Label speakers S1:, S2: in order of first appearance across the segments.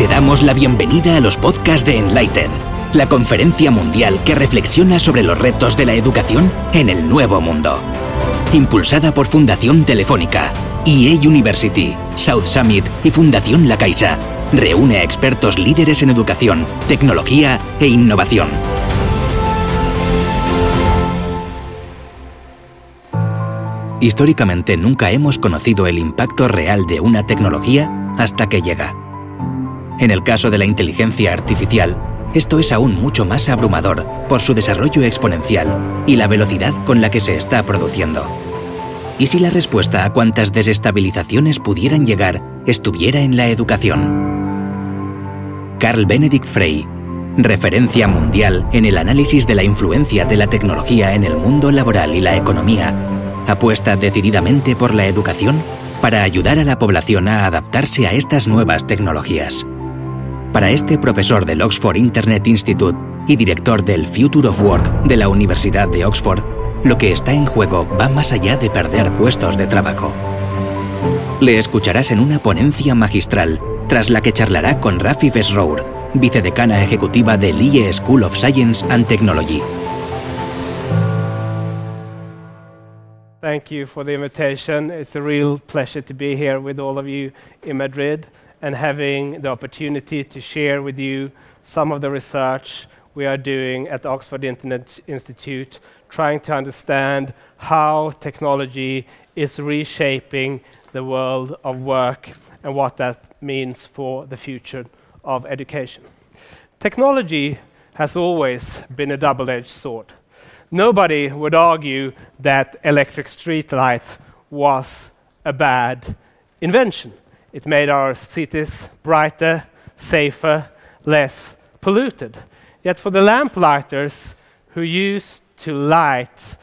S1: Te damos la bienvenida a los podcasts de Enlighten, la conferencia mundial que reflexiona sobre los retos de la educación en el nuevo mundo. Impulsada por Fundación Telefónica, EA University, South Summit y Fundación La Caixa, reúne a expertos líderes en educación, tecnología e innovación. Históricamente nunca hemos conocido el impacto real de una tecnología hasta que llega. En el caso de la inteligencia artificial, esto es aún mucho más abrumador por su desarrollo exponencial y la velocidad con la que se está produciendo. ¿Y si la respuesta a cuántas desestabilizaciones pudieran llegar estuviera en la educación? Carl Benedict Frey, referencia mundial en el análisis de la influencia de la tecnología en el mundo laboral y la economía, apuesta decididamente por la educación para ayudar a la población a adaptarse a estas nuevas tecnologías. Para este profesor del Oxford Internet Institute y director del Future of Work de la Universidad de Oxford, lo que está en juego va más allá de perder puestos de trabajo. Le escucharás en una ponencia magistral, tras la que charlará con Rafi Vesrour, vicedecana ejecutiva del IE School of Science and Technology.
S2: Thank you for the invitation. It's a real pleasure to be here with all of you in Madrid and having the opportunity to share with you some of the research we are doing at the Oxford Internet Institute, trying to understand how technology is reshaping the world of work and what that means for the future of education. Technology has always been a double edged sword. Nobody would argue that electric streetlight was a bad invention. It made our cities brighter, safer, less polluted. Yet for the lamplighters who used to light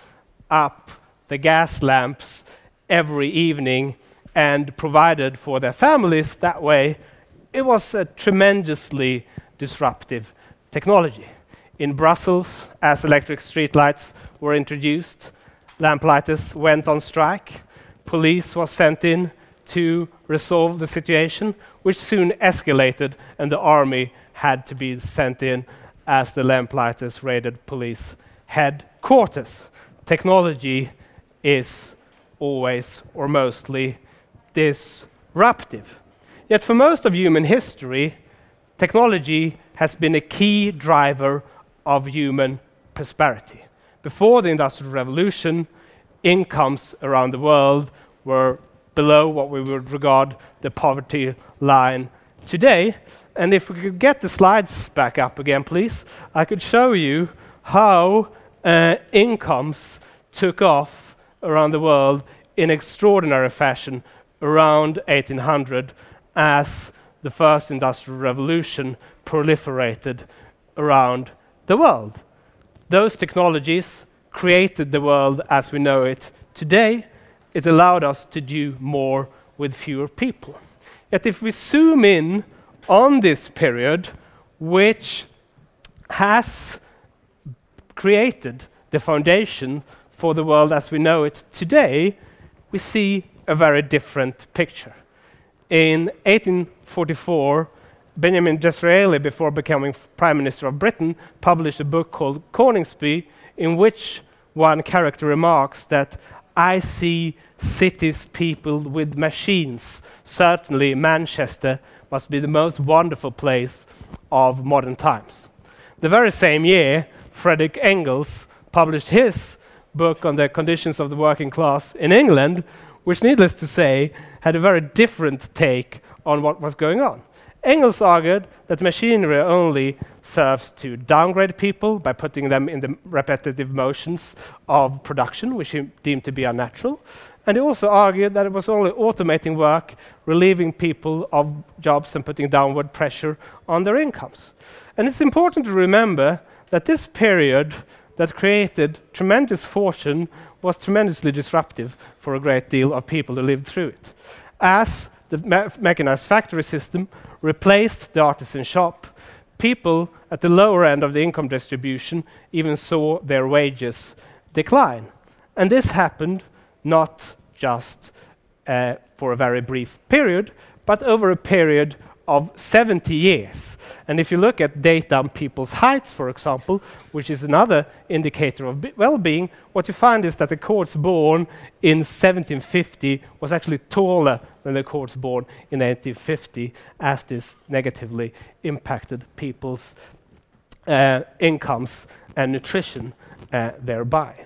S2: up the gas lamps every evening and provided for their families that way, it was a tremendously disruptive technology. In Brussels, as electric streetlights were introduced, lamplighters went on strike. Police was sent in to resolve the situation, which soon escalated, and the army had to be sent in as the lamplighters raided police headquarters. Technology is always or mostly disruptive. Yet, for most of human history, technology has been a key driver of human prosperity. Before the Industrial Revolution, incomes around the world were below what we would regard the poverty line today. And if we could get the slides back up again, please, I could show you how uh, incomes took off around the world in extraordinary fashion around 1800 as the first industrial revolution proliferated around the world. Those technologies created the world as we know it today. It allowed us to do more with fewer people. Yet, if we zoom in on this period, which has created the foundation for the world as we know it today, we see a very different picture. In 1844, Benjamin Disraeli, before becoming Prime Minister of Britain, published a book called Coningsby, in which one character remarks that I see cities peopled with machines. Certainly, Manchester must be the most wonderful place of modern times. The very same year, Frederick Engels published his book on the conditions of the working class in England, which, needless to say, had a very different take on what was going on. Engels argued that machinery only serves to downgrade people by putting them in the repetitive motions of production, which he deemed to be unnatural. And he also argued that it was only automating work, relieving people of jobs, and putting downward pressure on their incomes. And it's important to remember that this period that created tremendous fortune was tremendously disruptive for a great deal of people who lived through it. As the me mechanized factory system replaced the artisan shop, people at the lower end of the income distribution even saw their wages decline. And this happened not just uh, for a very brief period, but over a period of 70 years. And if you look at data on people's heights, for example, which is another indicator of well-being, what you find is that the cohorts born in 1750 was actually taller than the cohorts born in 1850, as this negatively impacted people's uh, incomes and nutrition uh, thereby.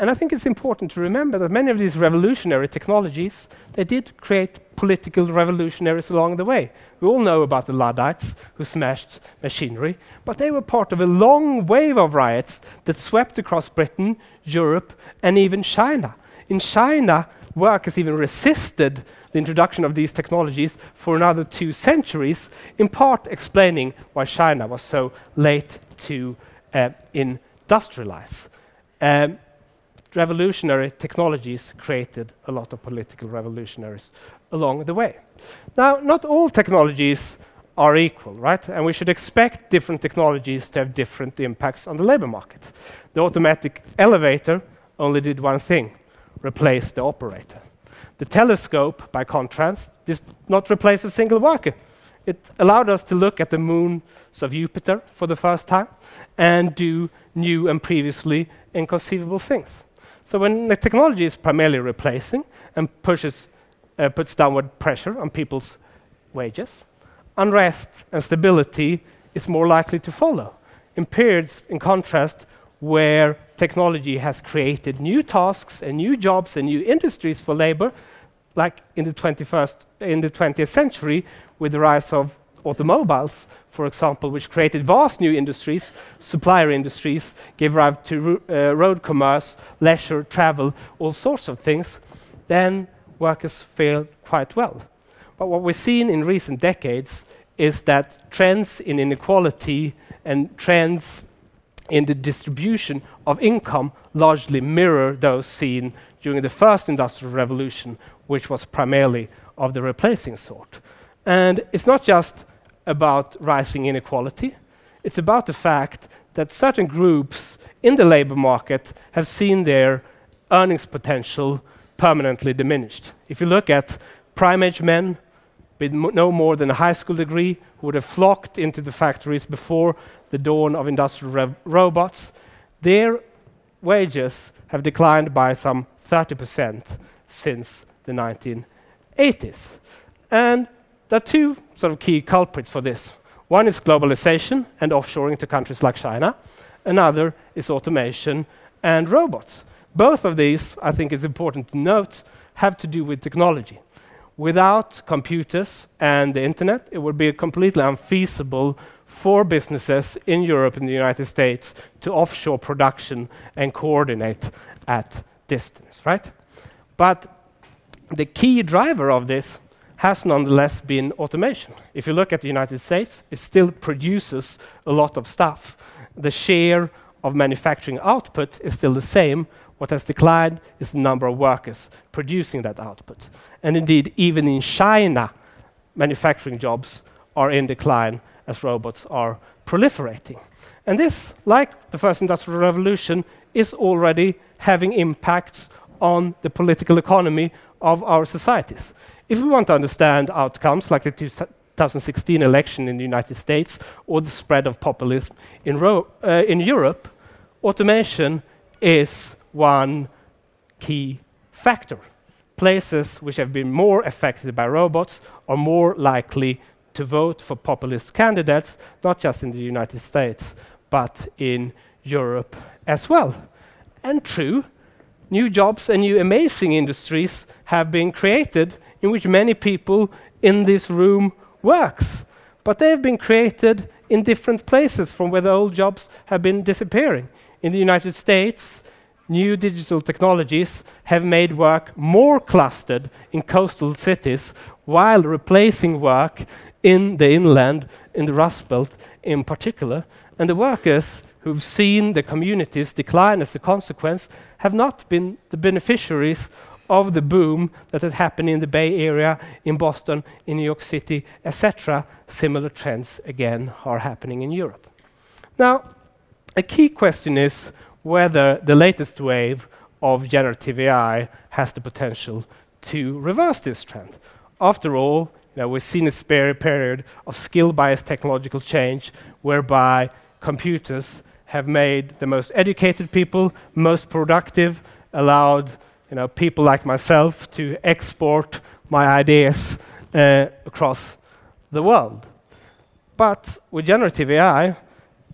S2: And I think it's important to remember that many of these revolutionary technologies, they did create political revolutionaries along the way. We all know about the Luddites who smashed machinery, but they were part of a long wave of riots that swept across Britain, Europe, and even China. In China, workers even resisted the introduction of these technologies for another two centuries, in part explaining why China was so late to uh, industrialize. Um, revolutionary technologies created a lot of political revolutionaries along the way. Now, not all technologies are equal, right? And we should expect different technologies to have different impacts on the labor market. The automatic elevator only did one thing replace the operator. The telescope, by contrast, did not replace a single worker. It allowed us to look at the moons of Jupiter for the first time and do new and previously inconceivable things. So when the technology is primarily replacing and pushes, uh, puts downward pressure on people's wages, unrest and stability is more likely to follow. In periods, in contrast, where technology has created new tasks and new jobs and new industries for labor, like in the 21st, in the 20th century, with the rise of automobiles, for example, which created vast new industries, supplier industries, gave rise to uh, road commerce, leisure, travel, all sorts of things, then workers fared quite well. But what we've seen in recent decades is that trends in inequality and trends in the distribution of income largely mirror those seen during the first industrial revolution, which was primarily of the replacing sort. And it's not just about rising inequality. It's about the fact that certain groups in the labor market have seen their earnings potential permanently diminished. If you look at prime age men with no more than a high school degree who would have flocked into the factories before the dawn of industrial robots, their wages have declined by some 30% since the 1980s. And there are two sort of key culprits for this. One is globalization and offshoring to countries like China. Another is automation and robots. Both of these, I think is important to note, have to do with technology. Without computers and the internet, it would be completely unfeasible for businesses in Europe and the United States to offshore production and coordinate at distance, right? But the key driver of this has nonetheless been automation. If you look at the United States, it still produces a lot of stuff. The share of manufacturing output is still the same. What has declined is the number of workers producing that output. And indeed, even in China, manufacturing jobs are in decline as robots are proliferating. And this, like the first industrial revolution, is already having impacts on the political economy of our societies. If we want to understand outcomes like the 2016 election in the United States or the spread of populism in, uh, in Europe, automation is one key factor. Places which have been more affected by robots are more likely to vote for populist candidates, not just in the United States, but in Europe as well. And true, new jobs and new amazing industries have been created in which many people in this room works. But they have been created in different places from where the old jobs have been disappearing. In the United States, new digital technologies have made work more clustered in coastal cities while replacing work in the inland, in the Rust Belt in particular. And the workers who've seen the communities decline as a consequence have not been the beneficiaries of the boom that has happened in the Bay Area, in Boston, in New York City, etc. Similar trends again are happening in Europe. Now, a key question is whether the latest wave of generative AI has the potential to reverse this trend. After all, you know, we've seen a period of skill-biased technological change whereby computers have made the most educated people most productive, allowed you know, people like myself to export my ideas uh, across the world. But with generative AI,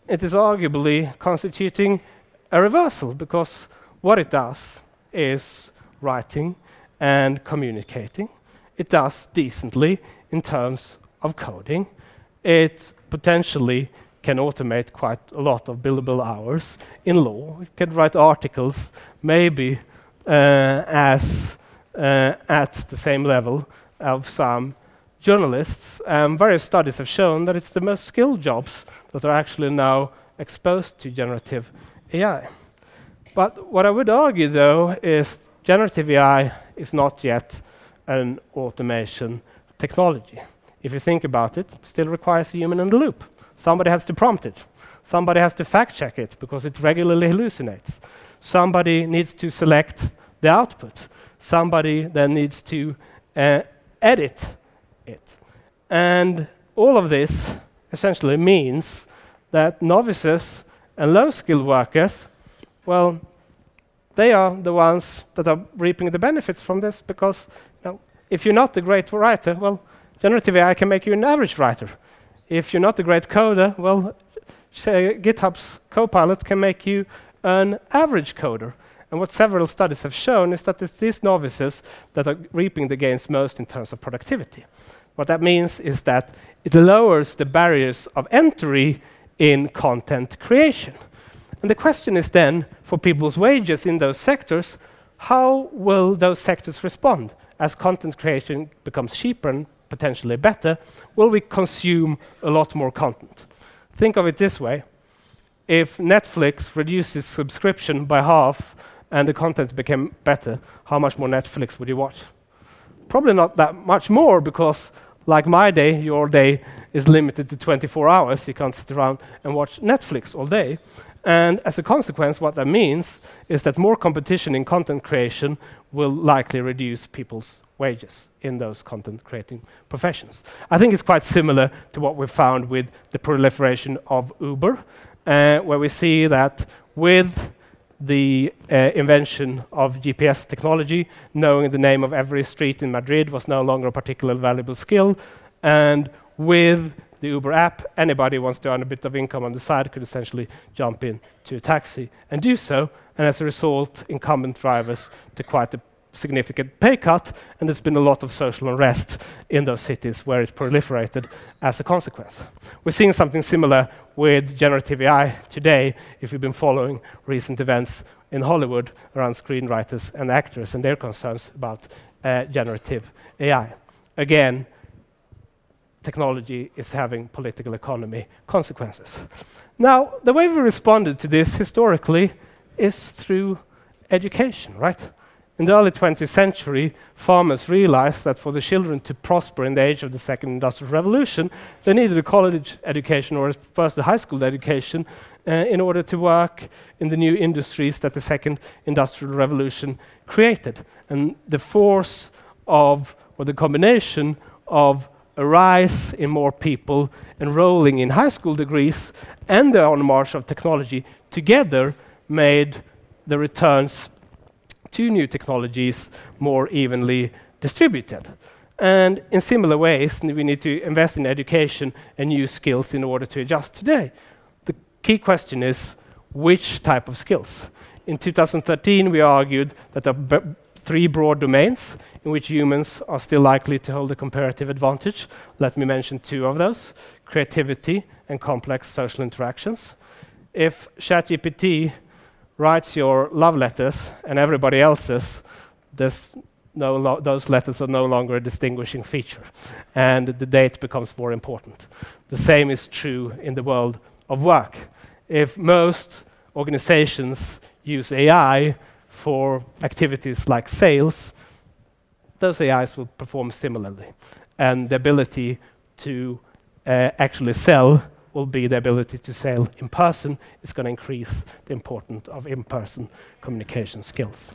S2: it is arguably constituting a reversal because what it does is writing and communicating. It does decently in terms of coding. It potentially can automate quite a lot of billable hours in law. It can write articles, maybe uh, as uh, at the same level of some journalists. Um, various studies have shown that it's the most skilled jobs that are actually now exposed to generative AI. But what I would argue, though, is generative AI is not yet an automation technology. If you think about it, still requires a human in the loop. Somebody has to prompt it. Somebody has to fact check it because it regularly hallucinates. Somebody needs to select the output. Somebody then needs to uh, edit it. And all of this essentially means that novices and low skilled workers, well, they are the ones that are reaping the benefits from this because you know, if you're not a great writer, well, generative AI can make you an average writer. If you're not a great coder, well, GitHub's Copilot can make you an average coder. And what several studies have shown is that it's these novices that are reaping the gains most in terms of productivity. What that means is that it lowers the barriers of entry in content creation. And the question is then, for people's wages in those sectors, how will those sectors respond as content creation becomes cheaper and potentially better? Will we consume a lot more content? Think of it this way if Netflix reduces subscription by half and the content became better, how much more Netflix would you watch? Probably not that much more because like my day, your day is limited to 24 hours. You can't sit around and watch Netflix all day. And as a consequence, what that means is that more competition in content creation will likely reduce people's wages in those content creating professions. I think it's quite similar to what we found with the proliferation of Uber, uh, where we see that with the uh, invention of GPS technology, knowing the name of every street in Madrid was no longer a particularly valuable skill. And with the Uber app, anybody who wants to earn a bit of income on the side could essentially jump in to a taxi and do so. And as a result, incumbent drivers took quite a significant pay cut, and there's been a lot of social unrest in those cities where it proliferated as a consequence. We're seeing something similar with generative AI today if you've been following recent events in Hollywood around screenwriters and actors and their concerns about uh, generative AI. Again, technology is having political economy consequences. Now, the way we responded to this historically is through education, right? In the early 20th century, farmers realized that for the children to prosper in the age of the second industrial revolution, they needed a college education or first a high school education uh, in order to work in the new industries that the second industrial revolution created. And the force of, or the combination of a rise in more people enrolling in high school degrees and the onmarch of technology together made the returns two new technologies more evenly distributed. And in similar ways, we need to invest in education and new skills in order to adjust today. The key question is which type of skills? In 2013, we argued that there are three broad domains in which humans are still likely to hold a comparative advantage. Let me mention two of those creativity and complex social interactions. If ChatGPT writes your love letters and everybody else's, no those letters are no longer a distinguishing feature, and the date becomes more important. The same is true in the world of work. If most organizations use AI for activities like sales, those AIs will perform similarly, and the ability to uh, actually sell will be the ability to sell in person. It's going to increase the importance of in-person communication skills.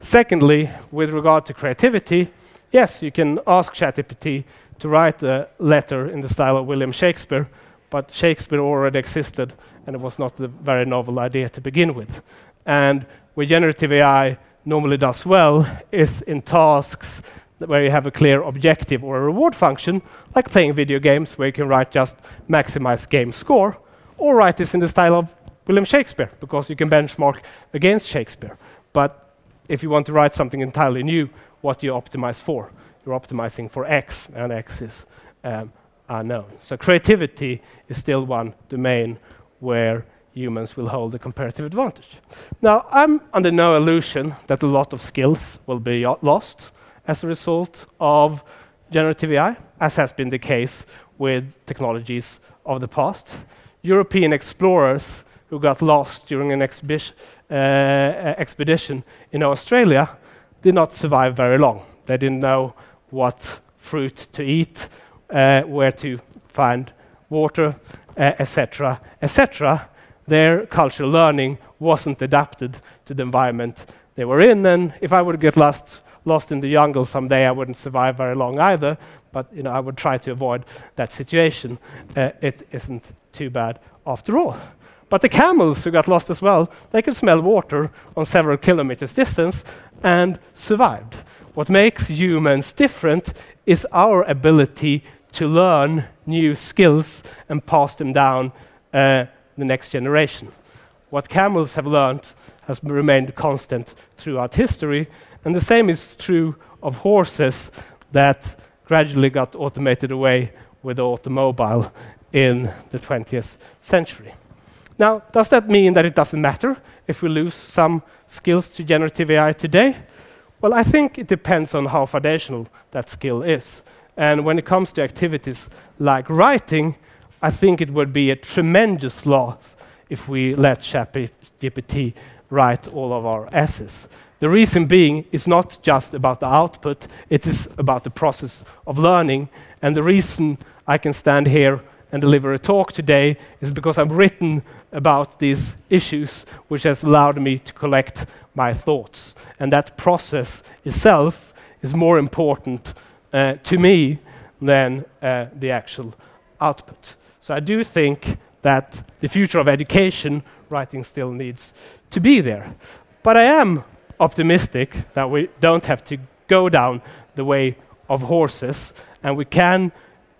S2: Secondly, with regard to creativity, yes, you can ask ChatGPT to write a letter in the style of William Shakespeare, but Shakespeare already existed, and it was not a very novel idea to begin with. And where generative AI normally does well is in tasks where you have a clear objective or a reward function, like playing video games, where you can write just maximize game score, or write this in the style of William Shakespeare, because you can benchmark against Shakespeare. But if you want to write something entirely new, what do you optimize for? You're optimizing for X, and X is um, unknown. So creativity is still one domain where humans will hold a comparative advantage. Now, I'm under no illusion that a lot of skills will be lost as a result of generative AI, as has been the case with technologies of the past. European explorers who got lost during an uh, expedition in Australia did not survive very long. They didn't know what fruit to eat, uh, where to find water, etc., uh, etc. Their cultural learning wasn't adapted to the environment they were in, and if I would get lost lost in the jungle someday, I wouldn't survive very long either. But you know, I would try to avoid that situation. Uh, it isn't too bad after all. But the camels who got lost as well, they could smell water on several kilometers distance and survived. What makes humans different is our ability to learn new skills and pass them down uh, the next generation. What camels have learned has remained constant throughout history, and the same is true of horses that gradually got automated away with the automobile in the 20th century. Now, does that mean that it doesn't matter if we lose some skills to generative AI today? Well, I think it depends on how foundational that skill is. And when it comes to activities like writing, I think it would be a tremendous loss if we let ChatGPT write all of our essays. The reason being is not just about the output, it is about the process of learning. And the reason I can stand here and deliver a talk today is because I've written about these issues, which has allowed me to collect my thoughts. And that process itself is more important uh, to me than uh, the actual output. So I do think that the future of education, writing still needs to be there. But I am optimistic that we don't have to go down the way of horses and we can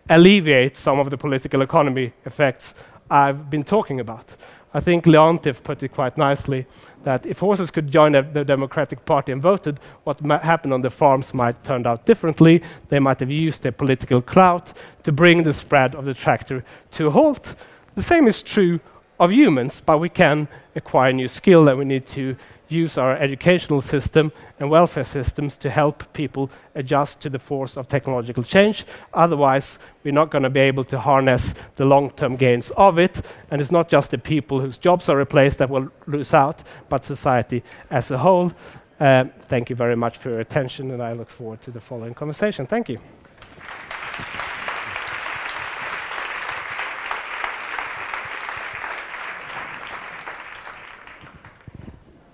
S2: alleviate some of the political economy effects I've been talking about. I think Leontief put it quite nicely that if horses could join the Democratic Party and voted, what might happen on the farms might turn out differently. They might have used their political clout to bring the spread of the tractor to a halt. The same is true of humans, but we can acquire new skill and we need to use our educational system and welfare systems to help people adjust to the force of technological change. Otherwise, we're not going to be able to harness the long term gains of it. And it's not just the people whose jobs are replaced that will lose out, but society as a whole. Uh, thank you very much for your attention, and I look forward to the following conversation. Thank you.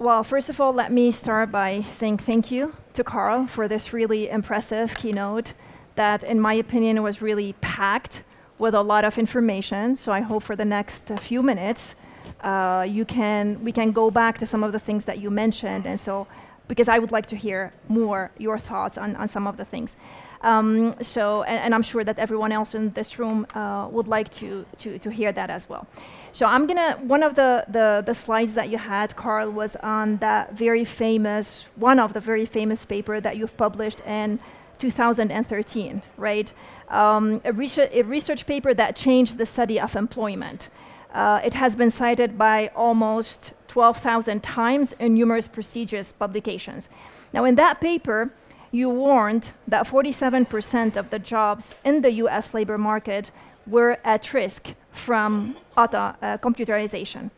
S3: Well, first of all, let me start by saying thank you to Carl for this really impressive keynote that, in my opinion, was really packed with a lot of information. So I hope for the next uh, few minutes, uh, you can we can go back to some of the things that you mentioned, and so because I would like to hear more your thoughts on, on some of the things. Um, so, and, and, I'm sure that everyone else in this room uh, would like to, to, to hear that as well. So I'm gonna, one of the, the, the, slides that you had, Carl, was on that very famous, one of the very famous paper that you've published in 2013, right? Um, a, research, a, research, paper that changed the study of employment. Uh, it has been cited by almost 12,000 times in numerous prestigious publications. Now, in that paper, you warned that 47% of the jobs in the US labor market were at risk from auto, uh, computerization.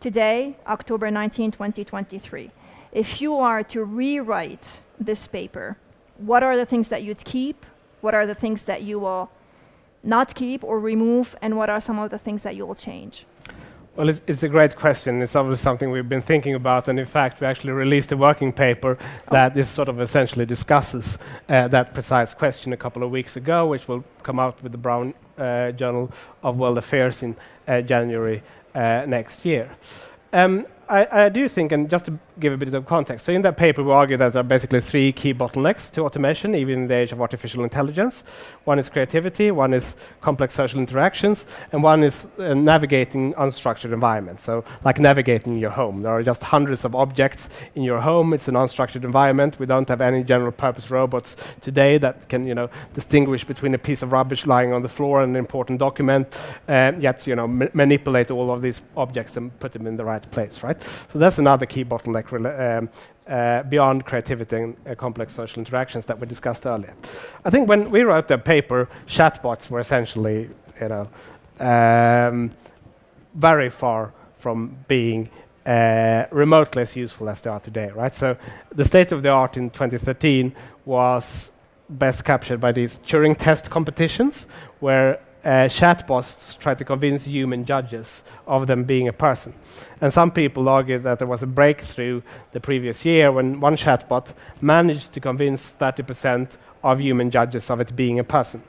S3: Today, October 19, 2023, if you are to rewrite this paper, what are the things that you'd keep? What are the things that you will not keep or remove? And what are some of the things that you will change?
S2: Well, it's, it's, a great question. It's obviously something we've been thinking about, and in fact, we actually released a working paper oh. that this sort of essentially discusses uh, that precise question a couple of weeks ago, which will come out with the Brown uh, Journal of World Affairs in uh, January uh, next year. Um, I, I, do think, and just to give a bit of context, so in that paper we argue that there are basically three key bottlenecks to automation, even in the age of artificial intelligence. One is creativity, one is complex social interactions, and one is uh, navigating unstructured environments. So, like navigating your home. There are just hundreds of objects in your home. It's an unstructured environment. We don't have any general purpose robots today that can, you know, distinguish between a piece of rubbish lying on the floor and an important document, uh, yet, you know, ma manipulate all of these objects and put them in the right place, right? So that's another key bottleneck um, uh, beyond creativity and uh, complex social interactions that we discussed earlier. I think when we wrote the paper, chatbots were essentially, you know, um, very far from being uh, remotely as useful as they are today, right? So the state of the art in 2013 was best captured by these Turing test competitions, where uh, chatbots try to convince human judges of them being a person. And some people argue that there was a breakthrough the previous year when one chatbot managed to convince 30% of human judges of it being a person.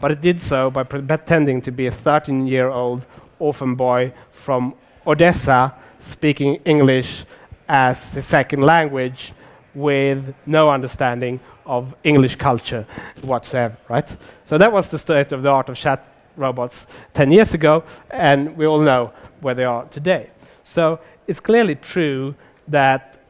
S2: But it did so by pretending to be a 13 year old orphan boy from Odessa speaking English as his second language with no understanding of English culture whatsoever, right? So that was the state of the art of chat robots 10 years ago, and we all know where they are today. So it's clearly true that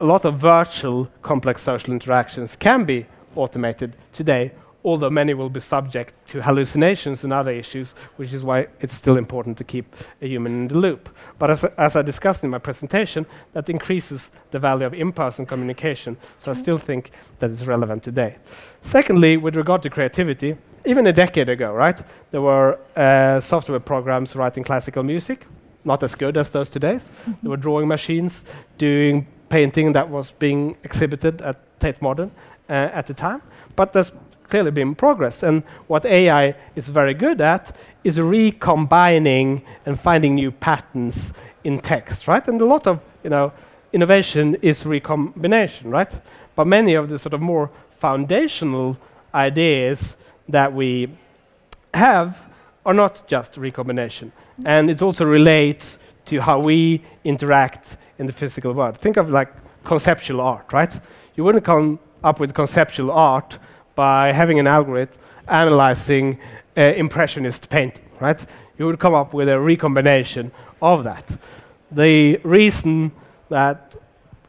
S2: a lot of virtual complex social interactions can be automated today although many will be subject to hallucinations and other issues, which is why it's still important to keep a human in the loop. But as, as I discussed in my presentation, that increases the value of in person communication, so I still think that it's relevant today. Secondly, with regard to creativity, even a decade ago, right, there were uh, software programs writing classical music, not as good as those today. Mm-hmm. There were drawing machines doing painting that was being exhibited at Tate Modern uh, at the time. But there's clearly been progress. And what AI is very good at is recombining and finding new patterns in text, right? And a lot of you know innovation is recombination, right? But many of the sort of more foundational ideas that we have are not just recombination, and it also relates to how we interact in the physical world. Think of like conceptual art, right? You wouldn't come up with conceptual art by having an algorithm analyzing uh, impressionist painting, right? You would come up with a recombination of that. The reason that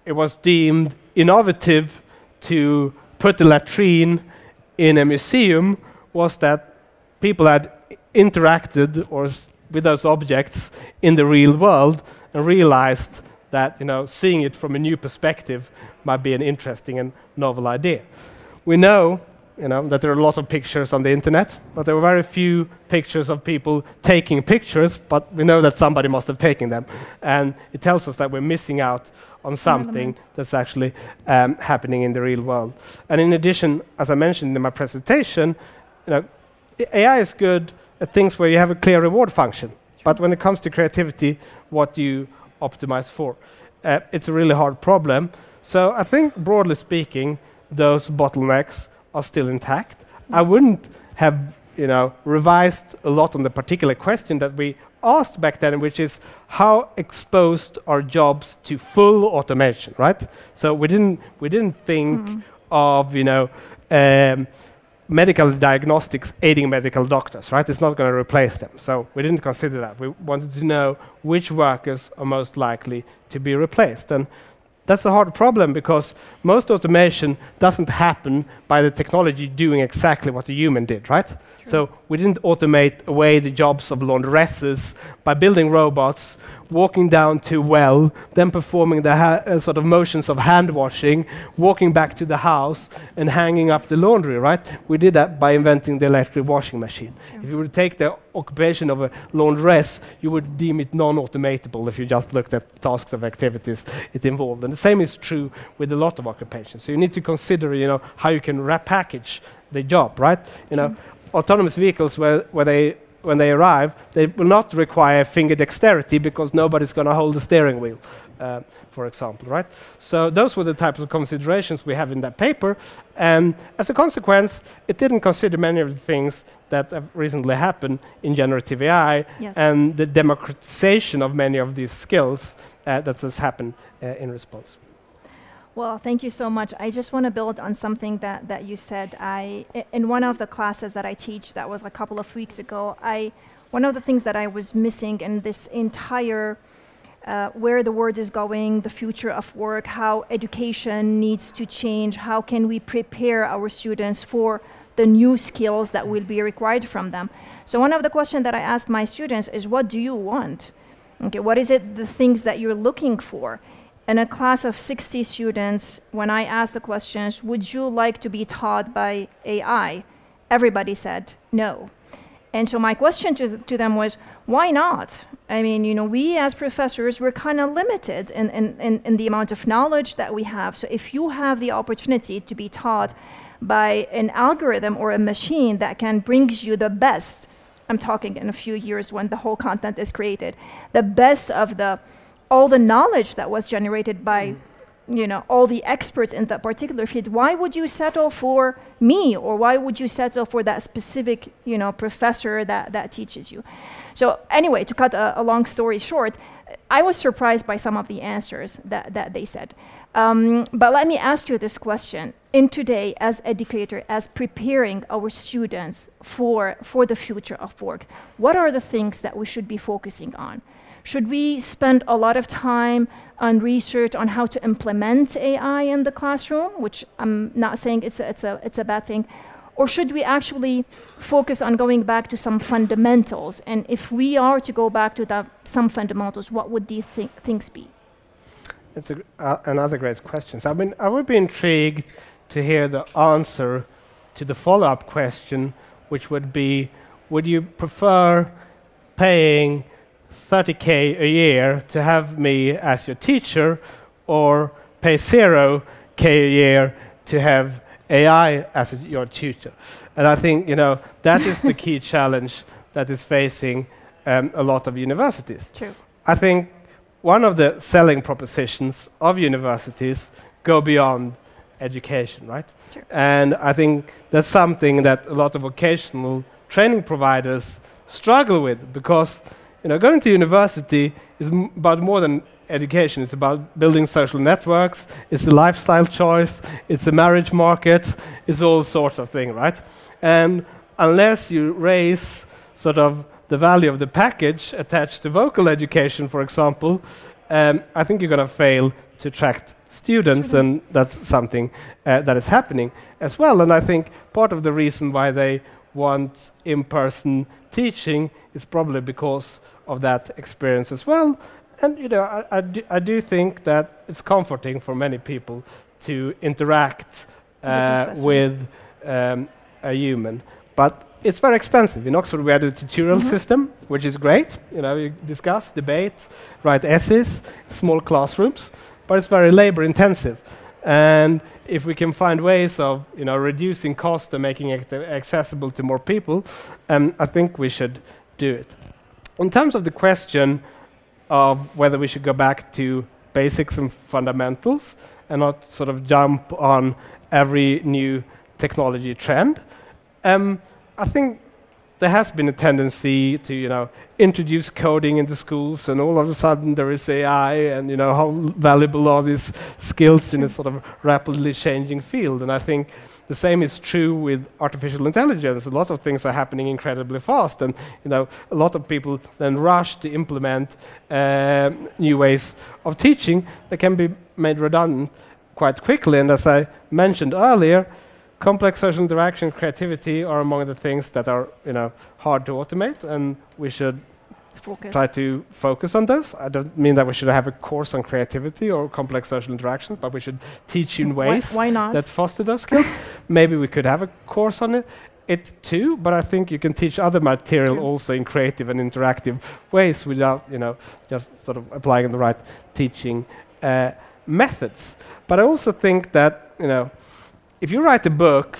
S2: it was deemed innovative to put the latrine in a museum was that people had interacted or with those objects in the real world and realized that you know seeing it from a new perspective might be an interesting and novel idea. We know you know, that there are a lot of pictures on the internet, but there were very few pictures of people taking pictures, but we know that somebody must have taken them. And it tells us that we're missing out on something that's actually um, happening in the real world. And in addition, as I mentioned in my presentation, you know, AI is good at things where you have a clear reward function. But when it comes to creativity, what do you optimize for? Uh, it's a really hard problem. So I think, broadly speaking, those bottlenecks are still intact. I wouldn't have you know, revised a lot on the particular question that we asked back then, which is how exposed are jobs to full automation, right? So we didn't, we didn't think mm. of, you know, um, medical diagnostics aiding medical doctors, right? It's not going to replace them. So we didn't consider that. We wanted to know which workers are most likely to be replaced. And that's a hard problem because most automation doesn't happen by the technology doing exactly what the human did, right? So we didn't automate away the jobs of laundresses by building robots, walking down to well, then performing the uh, sort of motions of hand washing, walking back to the house, and hanging up the laundry, right? We did that by inventing the electric washing machine. If you would take the occupation of a laundress, you would deem it non-automatable if you just looked at tasks of activities it involved. And the same is true with a lot of occupations. So you need to consider, you know, how you can repackage the job, right? You know, autonomous vehicles where, where they when they arrive, they will not require finger dexterity because nobody's going to hold the steering wheel, uh, for example, right? So those were the types of considerations we have in that paper, and as a consequence, it didn't consider many of the things that have recently happened in generative AI
S3: Yes.
S2: and the democratization of many of these skills uh, that has happened uh, in response.
S3: Well, thank you so much. I just want to build on something that, that you said. I in one of the classes that I teach, that was a couple of weeks ago. I one of the things that I was missing in this entire uh, where the world is going, the future of work, how education needs to change, how can we prepare our students for the new skills that will be required from them. So one of the questions that I ask my students is, what do you want? Okay, what is it the things that you're looking for? In a class of 60 students, when I asked the questions, would you like to be taught by AI? Everybody said no. And so my question to, to them was, why not? I mean, you know, we as professors, we're kind of limited in, in, in, in the amount of knowledge that we have. So if you have the opportunity to be taught by an algorithm or a machine that can brings you the best, I'm talking in a few years when the whole content is created, the best of the all the knowledge that was generated by you know all the experts in that particular field why would you settle for me? Or why would you settle for that specific you know professor that that teaches you? So anyway to cut a, a long story short i was surprised by some of the answers that, that they said. Um, but let me ask you this question. In today as educator as preparing our students for for the future of work what are the things that we should be focusing on should we spend a lot of time on research on how to implement AI in the classroom, which I'm not saying it's a, it's a, it's a bad thing, or should we actually focus on going back to some fundamentals? And if we are to go back to some fundamentals, what would these thi- things be?
S2: It's a, uh, another great question. So I mean, I would be intrigued to hear the answer to the follow-up question, which would be: Would you prefer paying 30k a year to have me as your teacher, or pay zero k a year to have AI as your tutor? And I think you know that is the key challenge that is facing um, a lot of universities.
S3: True.
S2: I think one of the selling propositions of universities go beyond education, right?
S3: Sure.
S2: And I think that's something that a lot of vocational training providers struggle with because you know going to university is about more than education. It's about building social networks. It's a lifestyle choice. It's a marriage market. It's all sorts of things, right? And unless you raise sort of the value of the package attached to vocal education, for example, um, I think you're going to fail to attract students, and that's something uh, that is happening as well. And I think part of the reason why they want in person teaching is probably because of that experience as well. And you know, I, I, do, I do think that it's comforting for many people to interact uh, with um, a human. But it's very expensive. In Oxford, we had a tutorial system, which is great. You know, you discuss, debate, write essays, small classrooms, but it's very labor intensive. And if we can find ways of, you know, reducing cost and making it accessible to more people, um, I think we should do it. In terms of the question of whether we should go back to basics and fundamentals and not sort of jump on every new technology trend, um, I think there has been a tendency to, you know, introduce coding into schools, and all of a sudden there is AI, and you know how valuable are these skills in a sort of rapidly changing field. And I think the same is true with artificial intelligence. A lot of things are happening incredibly fast, and you know, a lot of people then rush to implement uh, new ways of teaching that can be made redundant quite quickly. And as I mentioned earlier, complex social interaction, creativity are among the things that are you know hard to automate, and we should
S3: Focus.
S2: try to focus on those. I don't mean that we should have a course on creativity or complex social interaction, but we should teach in ways
S3: why not?
S2: that foster those skills. Maybe we could have a course on it. It too, but I think you can teach other material
S3: True.
S2: also in creative and interactive ways without, you know, just sort of applying the right teaching uh, methods. But I also think that, you know, if you write a book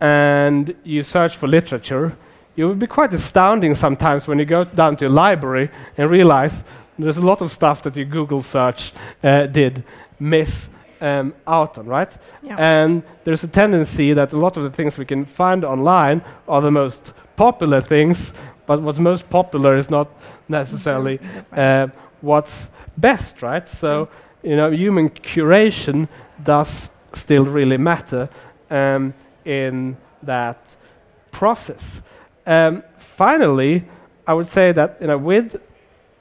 S2: and you search for literature, you will be quite astounding sometimes when you go down to a library and realize there's a lot of stuff that your Google search uh, did miss um, out on, right?
S3: Yeah.
S2: And there's a tendency that a lot of the things we can find online are the most popular things, but what's most popular is not necessarily uh, what's best, right? So, you know, human curation does still really matter um, in that process. Um, finally, I would say that you know, with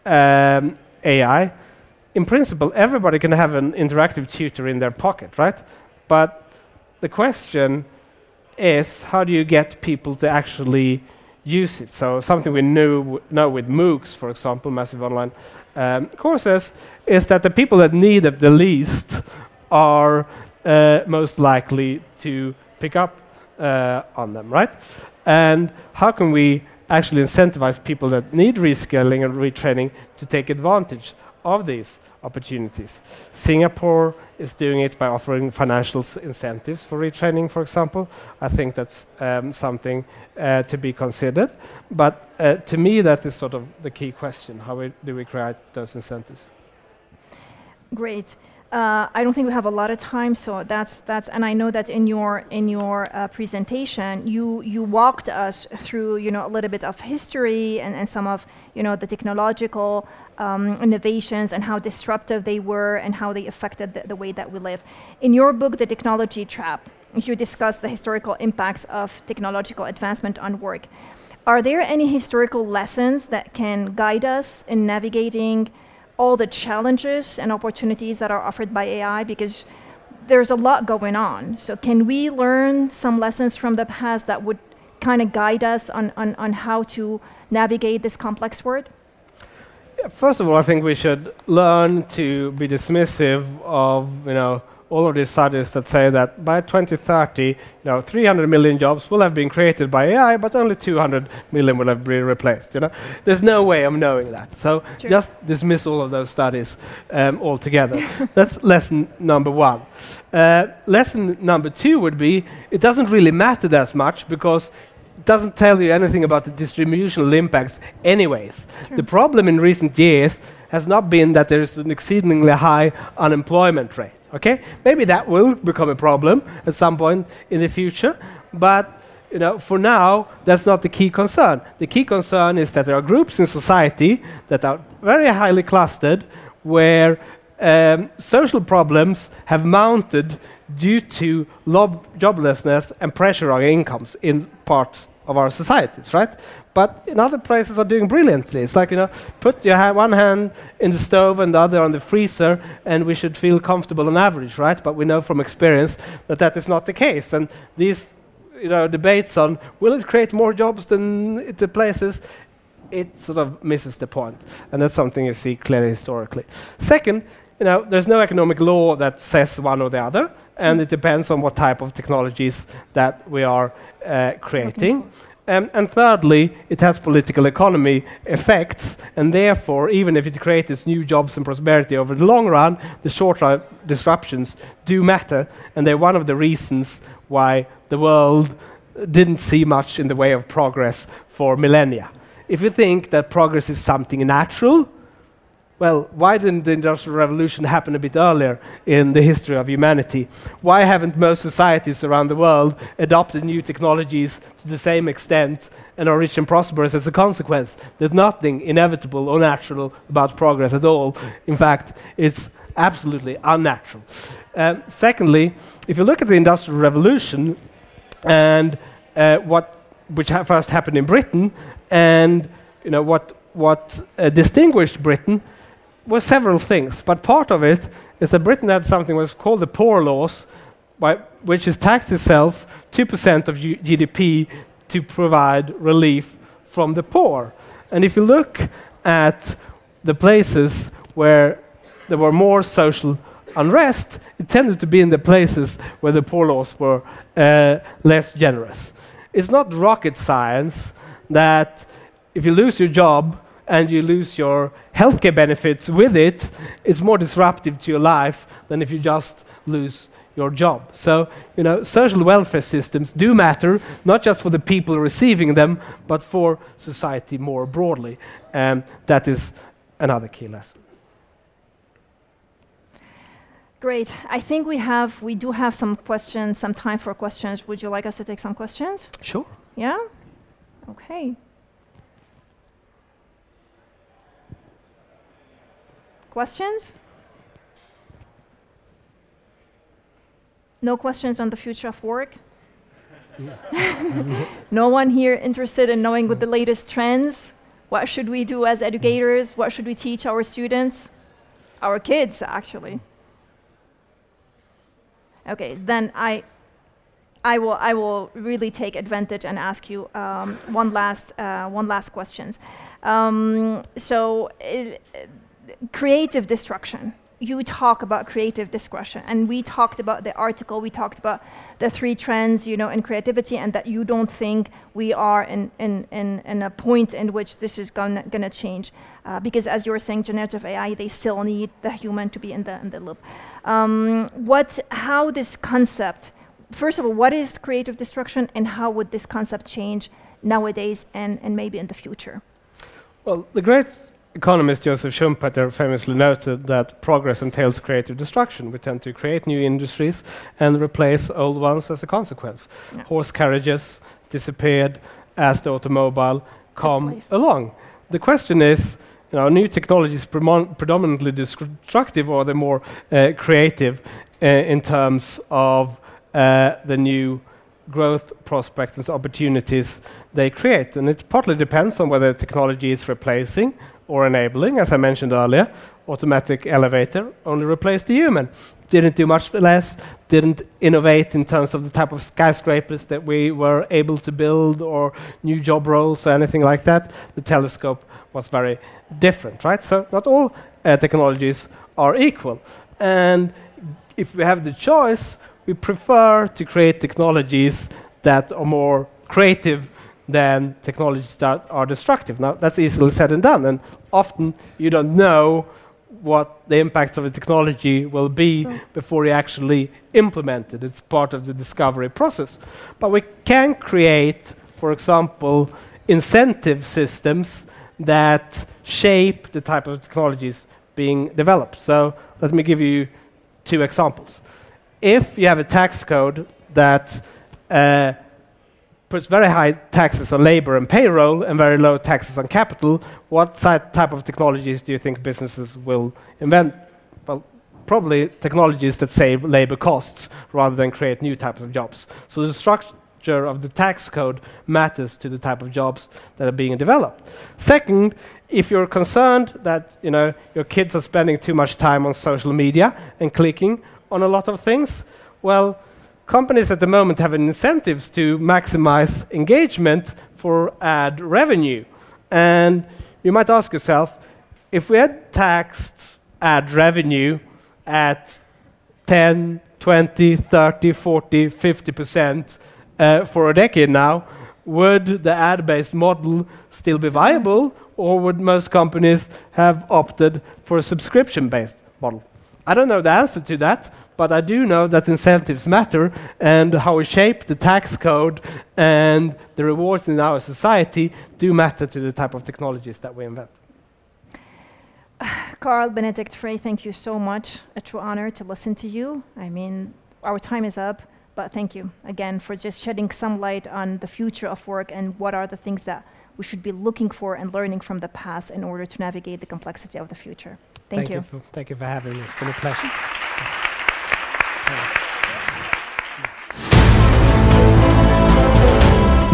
S2: um, AI, in principle, everybody can have an interactive tutor in their pocket, right? But the question is, how do you get people to actually use it? So something we knew know with MOOCs, for example, massive online um, courses, is that the people that need it the least are most likely to pick up uh, on them, right? And how can we actually incentivize people that need reskilling and retraining to take advantage of these opportunities? Singapore is doing it by offering financial incentives for retraining, for example. I think that's um, something uh, to be considered. But uh, to me, that is sort of the key question: How we, do we create those incentives?
S3: Great. Uh, I don't think we have a lot of time, so that's that's. And I know that in your in your uh, presentation, you you walked us through you know a little bit of history and, and some of you know the technological um, innovations and how disruptive they were and how they affected the, the way that we live. In your book, The Technology Trap, you discuss the historical impacts of technological advancement on work. Are there any historical lessons that can guide us in navigating? All the challenges and opportunities that are offered by AI because there's a lot going on. So, can we learn some lessons from the past that would kind of guide us on, on, on how to navigate this complex world?
S2: Yeah, First of all, I think we should learn to be dismissive of you know all of these studies that say that by 2030, you know, 300 million jobs will have been created by AI, but only 200 million will have been replaced. You know, there's no way of knowing that. So
S3: Sure.
S2: just dismiss all of those studies um, altogether. That's lesson number one. Uh, lesson number two would be it doesn't really matter that much because it doesn't tell you anything about the distributional impacts anyways. The problem in recent years has not been that there is an exceedingly high unemployment rate. Okay? Maybe that will become a problem at some point in the future, but you know, for now, that's not the key concern. The key concern is that there are groups in society that are very highly clustered where um, social problems have mounted due to joblessness and pressure on incomes in parts of our societies, right? But in other places are doing brilliantly. It's like, you know, put your ha- one hand in the stove and the other on the freezer, and we should feel comfortable on average, right? But we know from experience that that is not the case. And these you know, debates on will it create more jobs than it places, it sort of misses the point. And that's something you see clearly historically. Second, you know, there's no economic law that says one or the other, and it depends on what type of technologies that we are uh, creating. Um, and thirdly, it has political economy effects, and therefore, even if it creates new jobs and prosperity over the long run, the short run disruptions do matter, and they're one of the reasons why the world didn't see much in the way of progress for millennia. If you think that progress is something natural, well, why didn't the Industrial Revolution happen a bit earlier in the history of humanity? Why haven't most societies around the world adopted new technologies to the same extent and are rich and prosperous as a consequence? There's nothing inevitable or natural about progress at all. In fact, it's absolutely unnatural. Um, secondly, if you look at the Industrial Revolution, and uh, what which ha- first happened in Britain, and you know what what uh, distinguished Britain was several things, but part of it is that Britain had something was called the Poor Laws, by, which is taxed itself two percent of G- GDP to provide relief from the poor. And if you look at the places where there were more social unrest, it tended to be in the places where the poor laws were uh, less generous. It's not rocket science that if you lose your job and you lose your healthcare benefits with it, it's more disruptive to your life than if you just lose your job. So, you know, social welfare systems do matter, not just for the people receiving them, but for society more broadly. And that is another key lesson.
S3: Great. I think we have we do have some questions, some time for questions. Would you like us to take some questions?
S2: Sure.
S3: Yeah? Okay. Questions? No questions on the future of work? no one here interested in knowing what the latest trends? What should we do as educators? What should we teach our students? Our kids, actually. Okay, then I, I will, I will really take advantage and ask you um, one last, uh, one last question. Um, so, it, creative destruction. You talk about creative destruction, and we talked about the article. We talked about the three trends, you know, in creativity, and that you don't think we are in in in, in a point in which this is gonna gonna change, uh, because as you were saying, generative AI, they still need the human to be in the in the loop um, what, how this concept, first of all, what is creative destruction and how would this concept change nowadays and, and maybe in the future?
S2: Well, the great economist Joseph Schumpeter famously noted that progress entails creative destruction. We tend to create new industries and replace old ones as a consequence. Yeah. Horse carriages disappeared as the automobile come along. The question is, you know, new technologies predominantly destructive or are they're more uh, creative uh, in terms of uh, the new growth prospects and opportunities they create. And it partly depends on whether technology is replacing or enabling. As I mentioned earlier, automatic elevator only replaced the human. Didn't do much less, didn't innovate in terms of the type of skyscrapers that we were able to build or new job roles or anything like that. The telescope was very different, right? So not all uh, technologies are equal. And if we have the choice, we prefer to create technologies that are more creative than technologies that are destructive. Now, that's easily said and done, and often you don't know what the impacts of a technology will be mm. before you actually implement it. It's part of the discovery process. But we can create, for example, incentive systems that shape the type of technologies being developed. So let me give you two examples. If you have a tax code that uh, puts very high taxes on labor and payroll and very low taxes on capital, what type of technologies do you think businesses will invent? Well, probably technologies that save labor costs rather than create new types of jobs. So the structure of the tax code matters to the type of jobs that are being developed. Second, if you're concerned that you know your kids are spending too much time on social media and clicking on a lot of things, well, companies at the moment have incentives to maximize engagement for ad revenue. And you might ask yourself, if we had taxed ad revenue at 10, 20, 30, 40, 50 percent uh, for a decade now, would the ad based model still be viable, or would most companies have opted for a subscription based model? I don't know the answer to that, but I do know that incentives matter and how we shape the tax code and the rewards in our society do matter to the type of technologies that we invent.
S3: Carl Benedikt Frey, thank you so much. A true honor to listen to you. I mean, our time is up. But thank you again for just shedding some light on the future of work and what are the things that we should be looking for and learning from the past in order to navigate the complexity of the future. Thank,
S2: thank you. you for, thank you for having me. It's been a pleasure.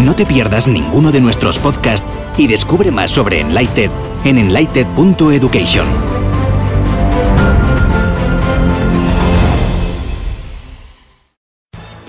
S1: No te pierdas ninguno de nuestros podcasts y descubre más sobre Enlighted en enlighted.education.